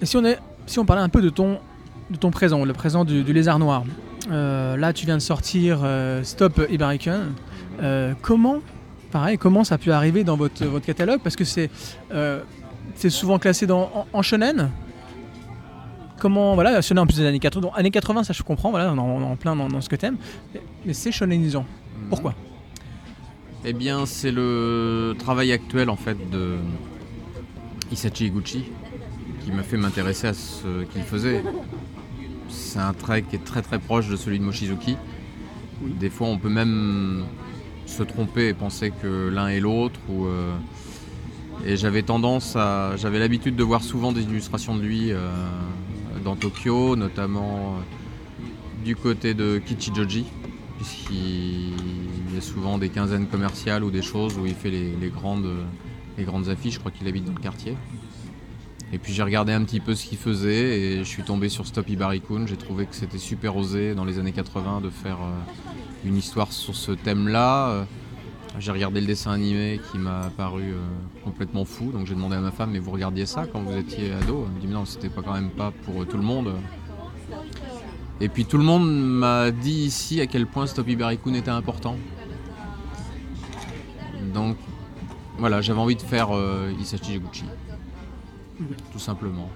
Et si on, est, si on parlait un peu de ton, de ton présent, le présent du, du lézard noir. Euh, là, tu viens de sortir euh, Stop Ibarican. Comment, pareil, comment ça a pu arriver dans votre, votre catalogue? Parce que c'est c'est souvent classé dans, en, en shonen. Comment, voilà, shonen en plus des années 80. Donc, années 80, ça je comprends, voilà, en, plein dans, dans ce que t'aimes. Mais, c'est shonenisant. Pourquoi? Eh bien, c'est le travail actuel en fait de Isachi Iguchi qui m'a fait m'intéresser à ce qu'il faisait. C'est un trait qui est très très proche de celui de Mochizuki. Des fois, on peut même se tromper et penser que l'un est l'autre. Ou, euh, Et j'avais tendance à, j'avais l'habitude de voir souvent des illustrations de lui euh, dans Tokyo, notamment euh, du côté de Kichijoji, puisqu'il y a souvent des quinzaines commerciales ou des choses où il fait les, grandes, les grandes affiches. Je crois qu'il habite dans le quartier. Et puis j'ai regardé un petit peu ce qu'il faisait et je suis tombé sur Stop Ibarikun. J'ai trouvé que c'était super osé dans les années 80 de faire euh, une histoire sur ce thème-là. J'ai regardé le dessin animé qui m'a paru euh, complètement fou. Donc j'ai demandé à ma femme, mais vous regardiez ça quand vous étiez ado? Elle me dit, mais non, c'était pas quand même pas pour euh, tout le monde. Et puis tout le monde m'a dit ici à quel point Stop Ibarikun était important. Donc voilà, j'avais envie de faire euh, Higuchi. Tout simplement.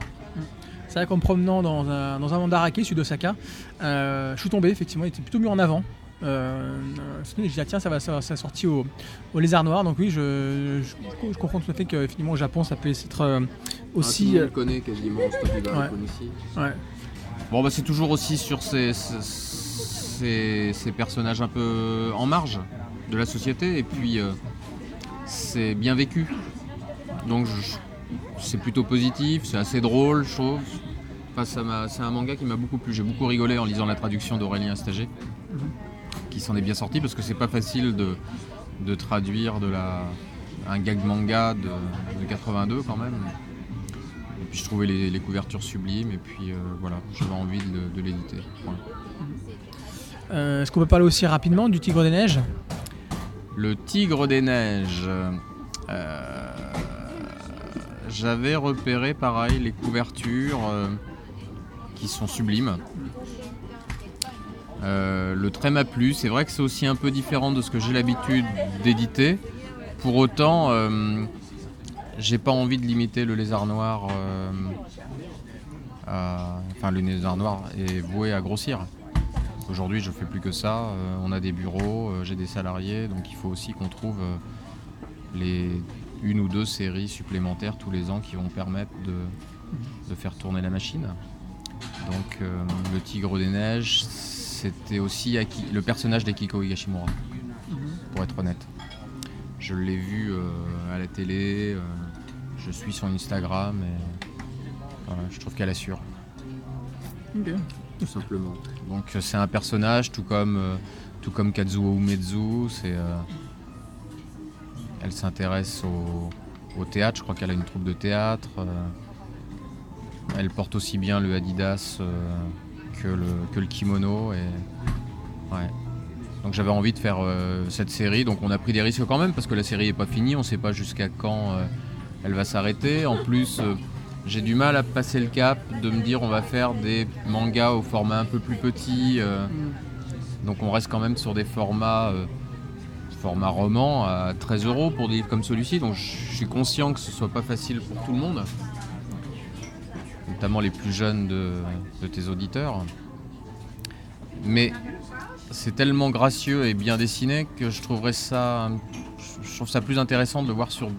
C'est vrai qu'en me promenant dans un, dans un mandarake sud d'Osaka, euh, je suis tombé, effectivement, il était plutôt mis en avant. Euh, euh, j'ai dit, ah, tiens, ça va, ça, va- ça sorti au, au lézard noir. Donc, oui, je, je, je comprends tout à fait que finalement, au Japon, ça peut être euh, aussi. euh, connaît quasiment ici. ouais. Bon, bah, c'est toujours aussi sur ces, ces, ces- ces personnages un peu en marge de la société, et puis euh, c'est bien vécu. Donc, je- c'est plutôt positif, c'est assez drôle, je trouve. Enfin, c'est un manga qui m'a beaucoup plu. J'ai beaucoup rigolé en lisant la traduction d'Aurélien Astagé, qui s'en est bien sorti parce que c'est pas facile de, de traduire de la, un gag manga de, de 82 quand même. Et puis je trouvais les, les couvertures sublimes et puis euh, voilà, j'avais envie de, l'éditer. Voilà. Euh, Est-ce qu'on peut parler aussi rapidement du Tigre des Neiges? Le Tigre des Neiges. euh, J'avais repéré pareil les couvertures qui sont sublimes. Euh, le trait m'a plu. C'est vrai que c'est aussi un peu différent de ce que j'ai l'habitude d'éditer. Pour autant, euh, j'ai pas envie de limiter le lézard noir. euh, à- Enfin, le lézard noir est voué à grossir. Aujourd'hui, je fais plus que ça. On a des bureaux, j'ai des salariés, donc il faut aussi qu'on trouve les une ou deux séries supplémentaires tous les ans qui vont permettre de, faire tourner la machine. Donc, le Tigre des Neiges, c'était aussi Aki- le personnage d'Akiko Higashimura, pour être honnête. Je l'ai vu euh, à la télé, euh, je suis sur Instagram et voilà, je trouve qu'elle assure tout simplement. Donc euh, c'est un personnage tout comme euh, tout comme Kazuo Umezu, c'est euh, elle s'intéresse au, au théâtre, je crois qu'elle a une troupe de théâtre. euh, elle porte aussi bien le Adidas euh, que, le, que le kimono et ouais. Donc j'avais envie de faire euh, cette série. Donc on a pris des risques quand même parce que la série n'est pas finie. On ne sait pas jusqu'à quand euh, elle va s'arrêter. En plus, euh, j'ai du mal à passer le cap de me dire on va faire des mangas au format un peu plus petit. Donc on reste quand même sur des formats, format roman à 13 euros pour des livres comme celui-ci. Donc je suis conscient que ce soit pas facile pour tout le monde, notamment les plus jeunes de, tes auditeurs. Mais c'est tellement gracieux et bien dessiné que je trouverais ça, je trouve ça plus intéressant de le voir sur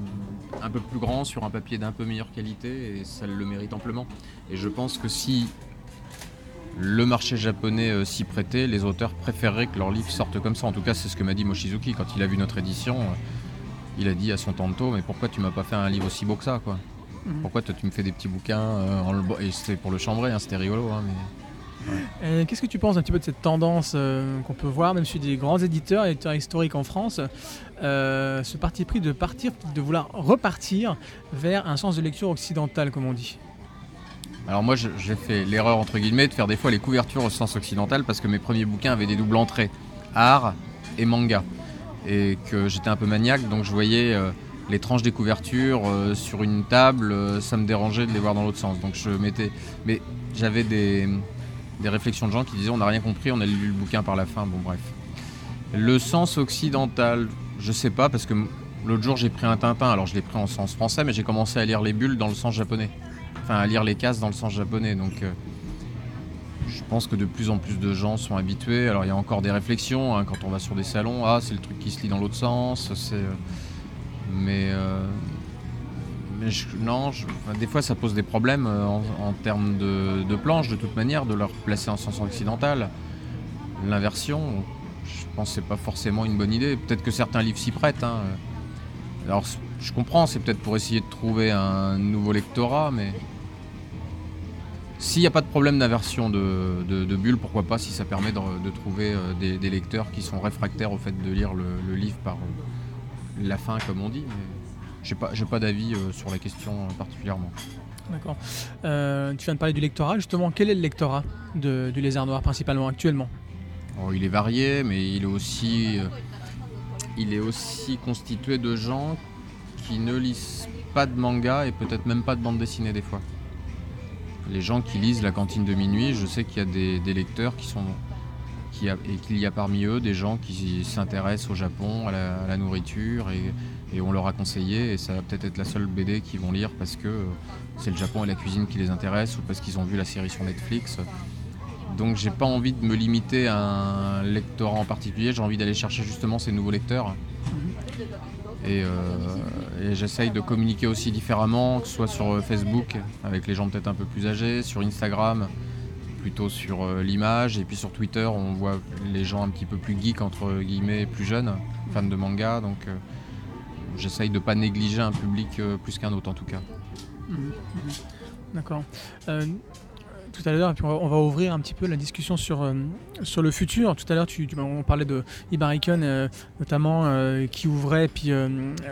un peu plus grand, sur un papier d'un peu meilleure qualité, et ça le mérite amplement. Et je pense que si le marché japonais euh, s'y prêtait, les auteurs préféreraient que leurs livres sortent comme ça. En tout cas, c'est ce que m'a dit Mochizuki quand il a vu notre édition. Euh, il a dit à son tanto, mais pourquoi tu m'as pas fait un livre aussi beau que ça, quoi? Mhm. Pourquoi toi tu me fais des petits bouquins euh, en le... Et c'était pour le chambrer, hein, c'était rigolo, hein, mais Qu'est-ce que tu penses un petit peu de cette tendance euh, qu'on peut voir, même chez des grands éditeurs, éditeurs historiques en France, euh, ce parti pris de partir, de vouloir repartir vers un sens de lecture occidental, comme on dit? Alors moi j'ai fait l'erreur entre guillemets de faire des fois les couvertures au sens occidental parce que mes premiers bouquins avaient des doubles entrées, art et manga. Et que j'étais un peu maniaque donc je voyais euh, les tranches des couvertures sur une table, ça me dérangeait de les voir dans l'autre sens. Donc je mettais. Mais j'avais des, des réflexions de gens qui disaient on n'a rien compris, on a lu le bouquin par la fin, bon bref. Le sens occidental, je sais pas, parce que l'autre jour j'ai pris un Tintin, alors je l'ai pris en sens français, mais j'ai commencé à lire les bulles dans le sens japonais. Enfin, à lire les cases dans le sens japonais, donc euh, je pense que de plus en plus de gens sont habitués. Alors il y a encore des réflexions, hein, quand on va sur des salons, ah c'est le truc qui se lit dans l'autre sens, c'est... Mais... Euh, mais non, des fois ça pose des problèmes euh, en, termes de, de, planche de toute manière, de leur placer en sens occidental. L'inversion, je pense que c'est pas forcément une bonne idée. Peut-être que certains livres s'y prêtent. Hein. Alors je comprends, c'est peut-être pour essayer de trouver un nouveau lectorat, mais s'il n'y a pas de problème d'inversion de, bulle, pourquoi pas si ça permet de, trouver euh, des, lecteurs qui sont réfractaires au fait de lire le, livre par la fin, comme on dit. J'ai pas, pas d'avis euh, sur la question euh, particulièrement. D'accord. Euh, tu viens de parler du lectorat. Justement, quel est le lectorat de, du Lézard Noir principalement actuellement? Oh, Il est varié, mais il est aussi, il est aussi constitué de gens qui ne lisent pas de manga et peut-être même pas de bande dessinée des fois. Les gens qui lisent la cantine de minuit, je sais qu'il y a des, lecteurs qui sont et qu'il y a parmi eux des gens qui s'intéressent au Japon, à la, nourriture et on leur a conseillé et ça va peut-être être la seule BD qu'ils vont lire parce que euh, c'est le Japon et la cuisine qui les intéressent ou parce qu'ils ont vu la série sur Netflix. Donc j'ai pas envie de me limiter à un lectorat en particulier, j'ai envie d'aller chercher justement ces nouveaux lecteurs. Et, euh, et j'essaye de communiquer aussi différemment, que ce soit sur Facebook avec les gens peut-être un peu plus âgés, sur Instagram plutôt sur euh, l'image et puis sur Twitter on voit les gens un petit peu plus geeks entre guillemets plus jeunes, fans de manga donc j'essaye de ne pas négliger un public euh, plus qu'un autre en tout cas. Mhm, mhm. D'accord. Euh, tout à l'heure, on va, ouvrir un petit peu la discussion sur, euh, sur le futur. Tout à l'heure, tu, on parlait de Ibarikon, notamment, qui ouvrait, puis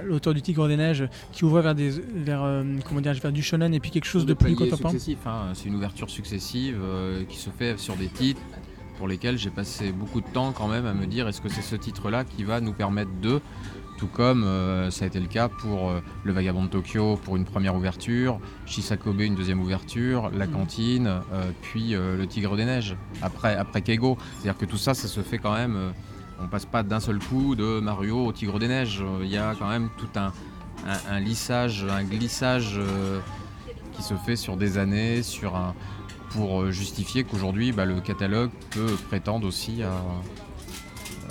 l'auteur du Tigre des Neiges, qui ouvrait vers, des, vers, comment dire, vers du shonen et puis quelque chose de, plus contemporain. Hein. C'est une ouverture successive qui se fait sur des titres pour lesquels j'ai passé beaucoup de temps quand même à me dire est-ce que c'est ce titre-là qui va nous permettre de tout comme euh, ça a été le cas pour euh, Le Vagabond de Tokyo pour une première ouverture, Shisakobe une deuxième ouverture, La mm. Cantine, euh, puis Le Tigre des Neiges, après, après Keigo. C'est-à-dire que tout ça, ça se fait quand même, on passe pas d'un seul coup de Mario au Tigre des Neiges. Il y a quand même tout un, un lissage, un glissage qui se fait sur des années, sur un, pour justifier qu'aujourd'hui, bah, le catalogue peut prétendre aussi à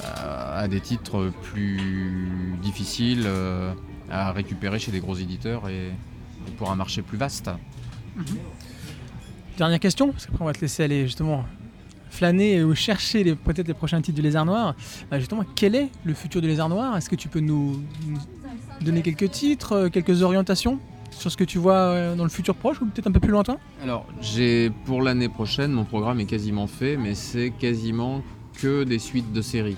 à, des titres plus difficiles euh, à récupérer chez des gros éditeurs et, pour un marché plus vaste. Mhm. Dernière question, parce qu'après on va te laisser aller justement flâner ou chercher peut-être les prochains titres du Lézard Noir. Bah, justement, quel est le futur du Lézard Noir? Est-ce que tu peux nous donner quelques titres, euh, quelques orientations sur ce que tu vois euh, dans le futur proche ou peut-être un peu plus lointain? Alors, j'ai pour l'année prochaine, mon programme est quasiment fait, mais c'est quasiment que des suites de séries.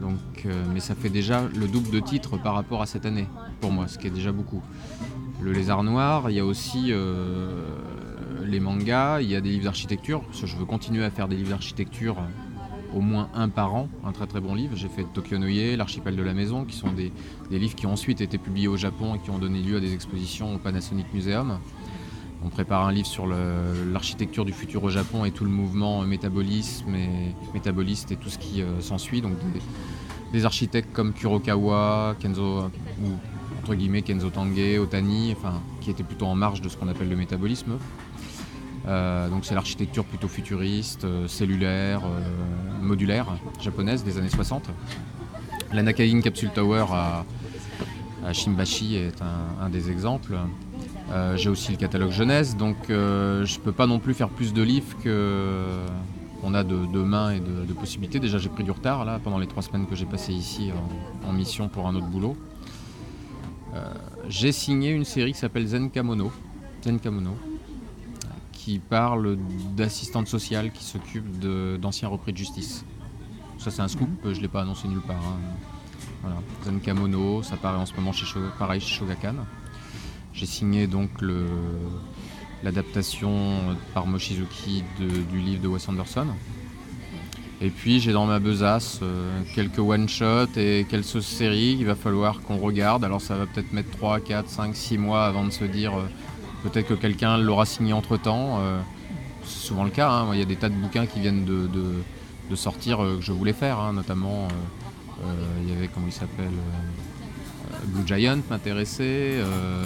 Donc, euh, mais ça fait déjà le double de titres par rapport à cette année, pour moi, ce qui est déjà beaucoup. Le Lézard Noir, il y a aussi euh, les mangas, il y a des livres d'architecture, parce que je veux continuer à faire des livres d'architecture au moins un par an, un très très bon livre. J'ai fait Tokyo Noye, L'archipel de la maison, qui sont des livres qui ont ensuite été publiés au Japon et qui ont donné lieu à des expositions au Panasonic Museum. On prépare un livre sur l'architecture du futur au Japon et tout le mouvement métabolisme métaboliste et tout ce qui euh, s'ensuit. Donc des, architectes comme Kurokawa, Kenzo ou Kenzo Tange, Otani, qui étaient plutôt en marge de ce qu'on appelle le métabolisme. Euh, donc c'est l'architecture plutôt futuriste, euh, cellulaire, modulaire japonaise des années 60. La Nakain Capsule Tower à, à Shimbashi est un des exemples. Euh, J'ai aussi le catalogue jeunesse, donc euh, je peux pas non plus faire plus de livres que on a de, de mains et de, de possibilités. Déjà j'ai pris du retard là pendant les trois semaines que j'ai passé ici en, en mission pour un autre boulot. Euh, j'ai signé une série qui s'appelle Zenkamono. Zenkamono qui parle d'assistantes sociales qui s'occupent d'anciens repris de justice. Ça c'est un scoop, je ne l'ai pas annoncé nulle part. hein. Voilà. Zenkamono, ça paraît en ce moment chez pareil chez Shogakan. J'ai signé donc l'adaptation par Mochizuki du livre de Wes Anderson. Et puis j'ai dans ma besace euh, quelques one-shots et quelques séries qu'il va falloir qu'on regarde. Alors ça va peut-être mettre 3, 4, 5, 6 mois avant de se dire euh, peut-être que quelqu'un l'aura signé entre temps. c'est souvent le cas. hein. Il y a des tas de bouquins qui viennent de, sortir euh, que je voulais faire, hein, notamment euh, euh, il y avait comment il s'appelle euh, euh, Blue Giant m'intéressait. euh,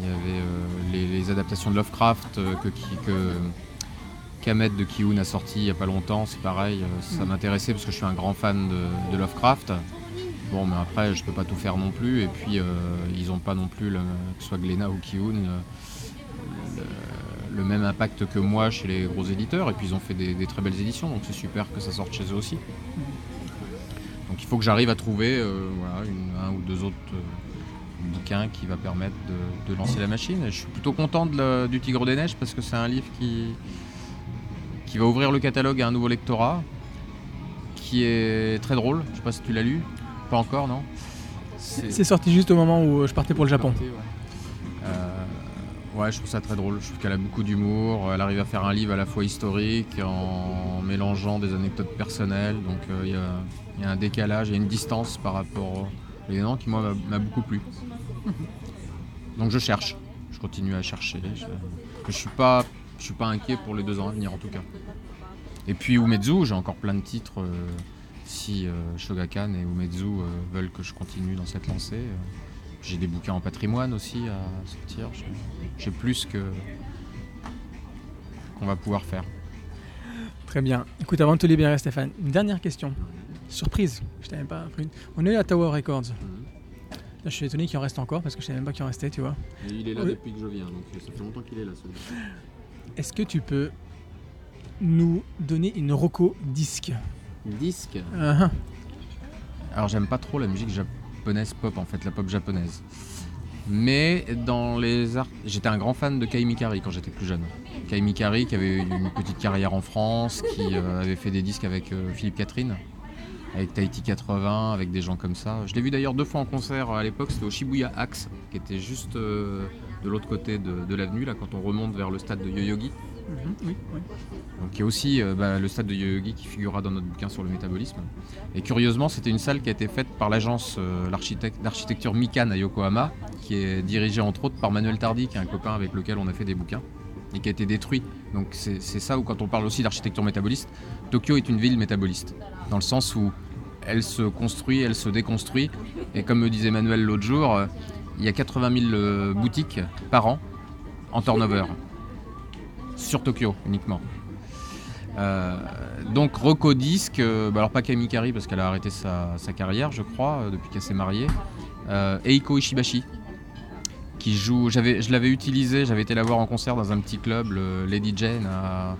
il y avait euh, les, les adaptations de Lovecraft euh, que, que Kamet de Kiun a sorti il n'y a pas longtemps, c'est pareil, ça m'intéressait parce que je suis un grand fan de, de Lovecraft. Bon, mais après, je peux pas tout faire non plus, et puis euh, ils n'ont pas non plus, le- que ce soit Glénat ou Kiun, le, le même impact que moi chez les gros éditeurs, et puis ils ont fait des, des très belles éditions, donc c'est super que ça sorte chez eux aussi. Donc il faut que j'arrive à trouver euh, voilà, une- un ou deux autres euh, bouquins qui va permettre de, de lancer la machine. Je suis plutôt content de la- du Tigre des Neiges parce que c'est un livre qui, qui va ouvrir le catalogue à un nouveau lectorat, qui est très drôle. Je sais pas si tu l'as lu. Pas encore, non? C'est sorti juste au moment où je partais pour le Japon. Ouais. Euh, ouais, je trouve ça très drôle. Je trouve qu'elle a beaucoup d'humour. Elle arrive à faire un livre à la fois historique en mélangeant des anecdotes personnelles. Donc euh, il y, a, il y a un décalage, il y a une distance par rapport aux éléments qui, moi, m'a- beaucoup plu. Donc je cherche. Je continue à chercher. Je, je suis pas, je suis pas inquiet pour les deux ans à venir en tout cas. Et puis Umezu, j'ai encore plein de titres. euh, si euh, Shogakan et Umezu veulent que je continue dans cette lancée. J'ai des bouquins en patrimoine aussi à sortir. J'ai- plus que qu'on va pouvoir faire. Très bien. Écoute, avant de te libérer, Stéphane, une dernière question. Surprise, je t'avais même pas pris une. On est à Tower Records. Là, je suis étonné qu'il en reste encore parce que je savais même pas qu'il en restait, tu vois. il est là Oui. depuis que je viens, donc ça fait longtemps qu'il est là Est-ce que tu peux nous donner une roco disque? Disque? Ah, ah. Alors j'aime pas trop la musique japonaise pop en fait, la pop japonaise. Mais dans les arts, j'étais un grand fan de Kai Mikari quand j'étais plus jeune. Kai Mikari qui avait eu une petite carrière en France, qui euh, avait fait des disques avec euh, Philippe Catherine, avec Tahiti 80, avec des gens comme ça. Je l'ai vu d'ailleurs deux fois en concert à l'époque, c'était au Shibuya Axe, qui était juste euh, de l'autre côté de l'avenue, là quand on remonte vers le stade de Yoyogi. Mhm, oui, oui. Donc il y a aussi euh, bah, le stade de Yoyogi qui figurera dans notre bouquin sur le métabolisme. Et curieusement, c'était une salle qui a été faite par l'agence euh, d'architecture Mikan à Yokohama, qui est dirigée entre autres par Manuel Tardy, qui est un copain avec lequel on a fait des bouquins, et qui a été détruit. Donc c'est c'est ça où quand on parle aussi d'architecture métaboliste, Tokyo est une ville métaboliste, dans le sens où elle se construit, elle se déconstruit, et comme me disait Manuel l'autre jour, euh, il y a 80 000 euh, boutiques par an en turnover, sur Tokyo uniquement. Euh, donc Rocco Disc, euh, bah alors pas Kamikari parce qu'elle a arrêté sa, carrière je crois euh, depuis qu'elle s'est mariée. Eiko Ishibashi qui joue, je l'avais utilisé, j'avais été la voir en concert dans un petit club, Lady Jane à,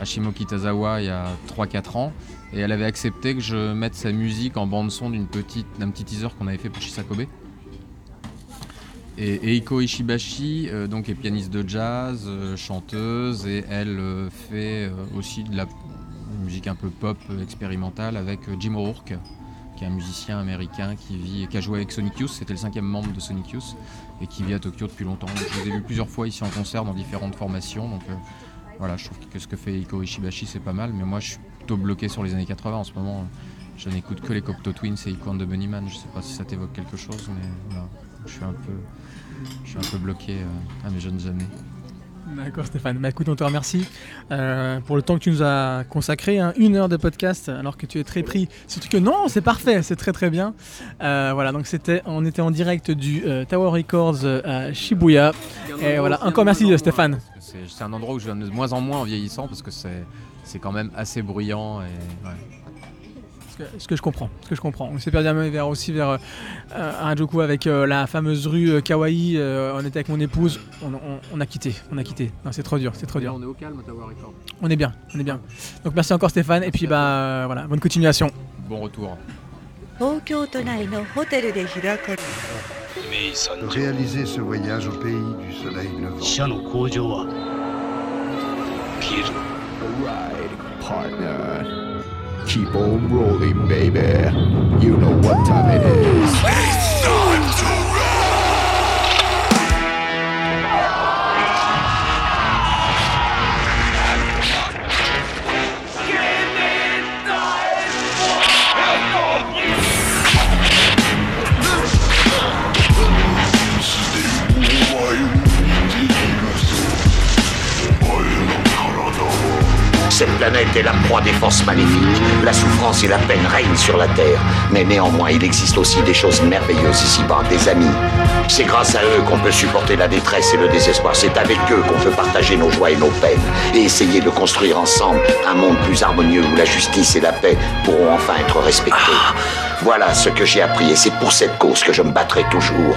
à Shimokitazawa il y a 3-4 ans et elle avait accepté que je mette sa musique en bande son d'une petite, d'un petit teaser qu'on avait fait pour Shisakobe. Et Eiko Ishibashi euh, est pianiste de jazz, euh, chanteuse et elle euh, fait aussi de la musique un peu pop expérimentale avec Jim O'Rourke qui est un musicien américain qui vit qui a joué avec Sonic Youth, c'était le cinquième membre de Sonic Youth et qui vit à Tokyo depuis longtemps. Je les ai vus plusieurs fois ici en concert dans différentes formations donc voilà, je trouve que ce que fait Eiko Ishibashi c'est pas mal mais moi je suis plutôt bloqué sur les années 80 en ce moment. Je n'écoute que les Cocteau Twins et Icon de Bunnyman. Je sais pas si ça t'évoque quelque chose, mais voilà. Je suis un peu, je suis un peu bloqué euh, à mes jeunes années. D'accord Stéphane, bah, écoute on te remercie euh, pour le temps que tu nous as consacré, hein. une heure de podcast alors que tu es très pris. Surtout que non, c'est parfait, c'est très très bien. Euh, voilà, donc c'était, on était en direct du euh, Tower Records à Shibuya. Et voilà, encore merci Stéphane. C'est un endroit où je viens de moins en moins en vieillissant parce que c'est c'est quand même assez bruyant et ouais ce que je comprends, ce que je comprends. On s'est perdu vers aussi vers euh, Harajuku avec euh, la fameuse rue euh, Kawaii. on était avec mon épouse, on, a quitté, on a quitté. c'est trop dur, c'est trop dur. on est au calme, On est bien, on est bien. Donc merci encore Stéphane et puis bah voilà, bonne continuation. Bon retour. Réaliser ce voyage au pays du soleil levant. Keep on rolling, baby. You know what time it is. Cette planète est la proie des forces maléfiques. La souffrance et la peine règnent sur la Terre. Mais néanmoins, il existe aussi des choses merveilleuses ici-bas, des amis. C'est grâce à eux qu'on peut supporter la détresse et le désespoir. C'est avec eux qu'on peut partager nos joies et nos peines. Et essayer de construire ensemble un monde plus harmonieux où la justice et la paix pourront enfin être respectées. Voilà ce que j'ai appris et c'est pour cette cause que je me battrai toujours.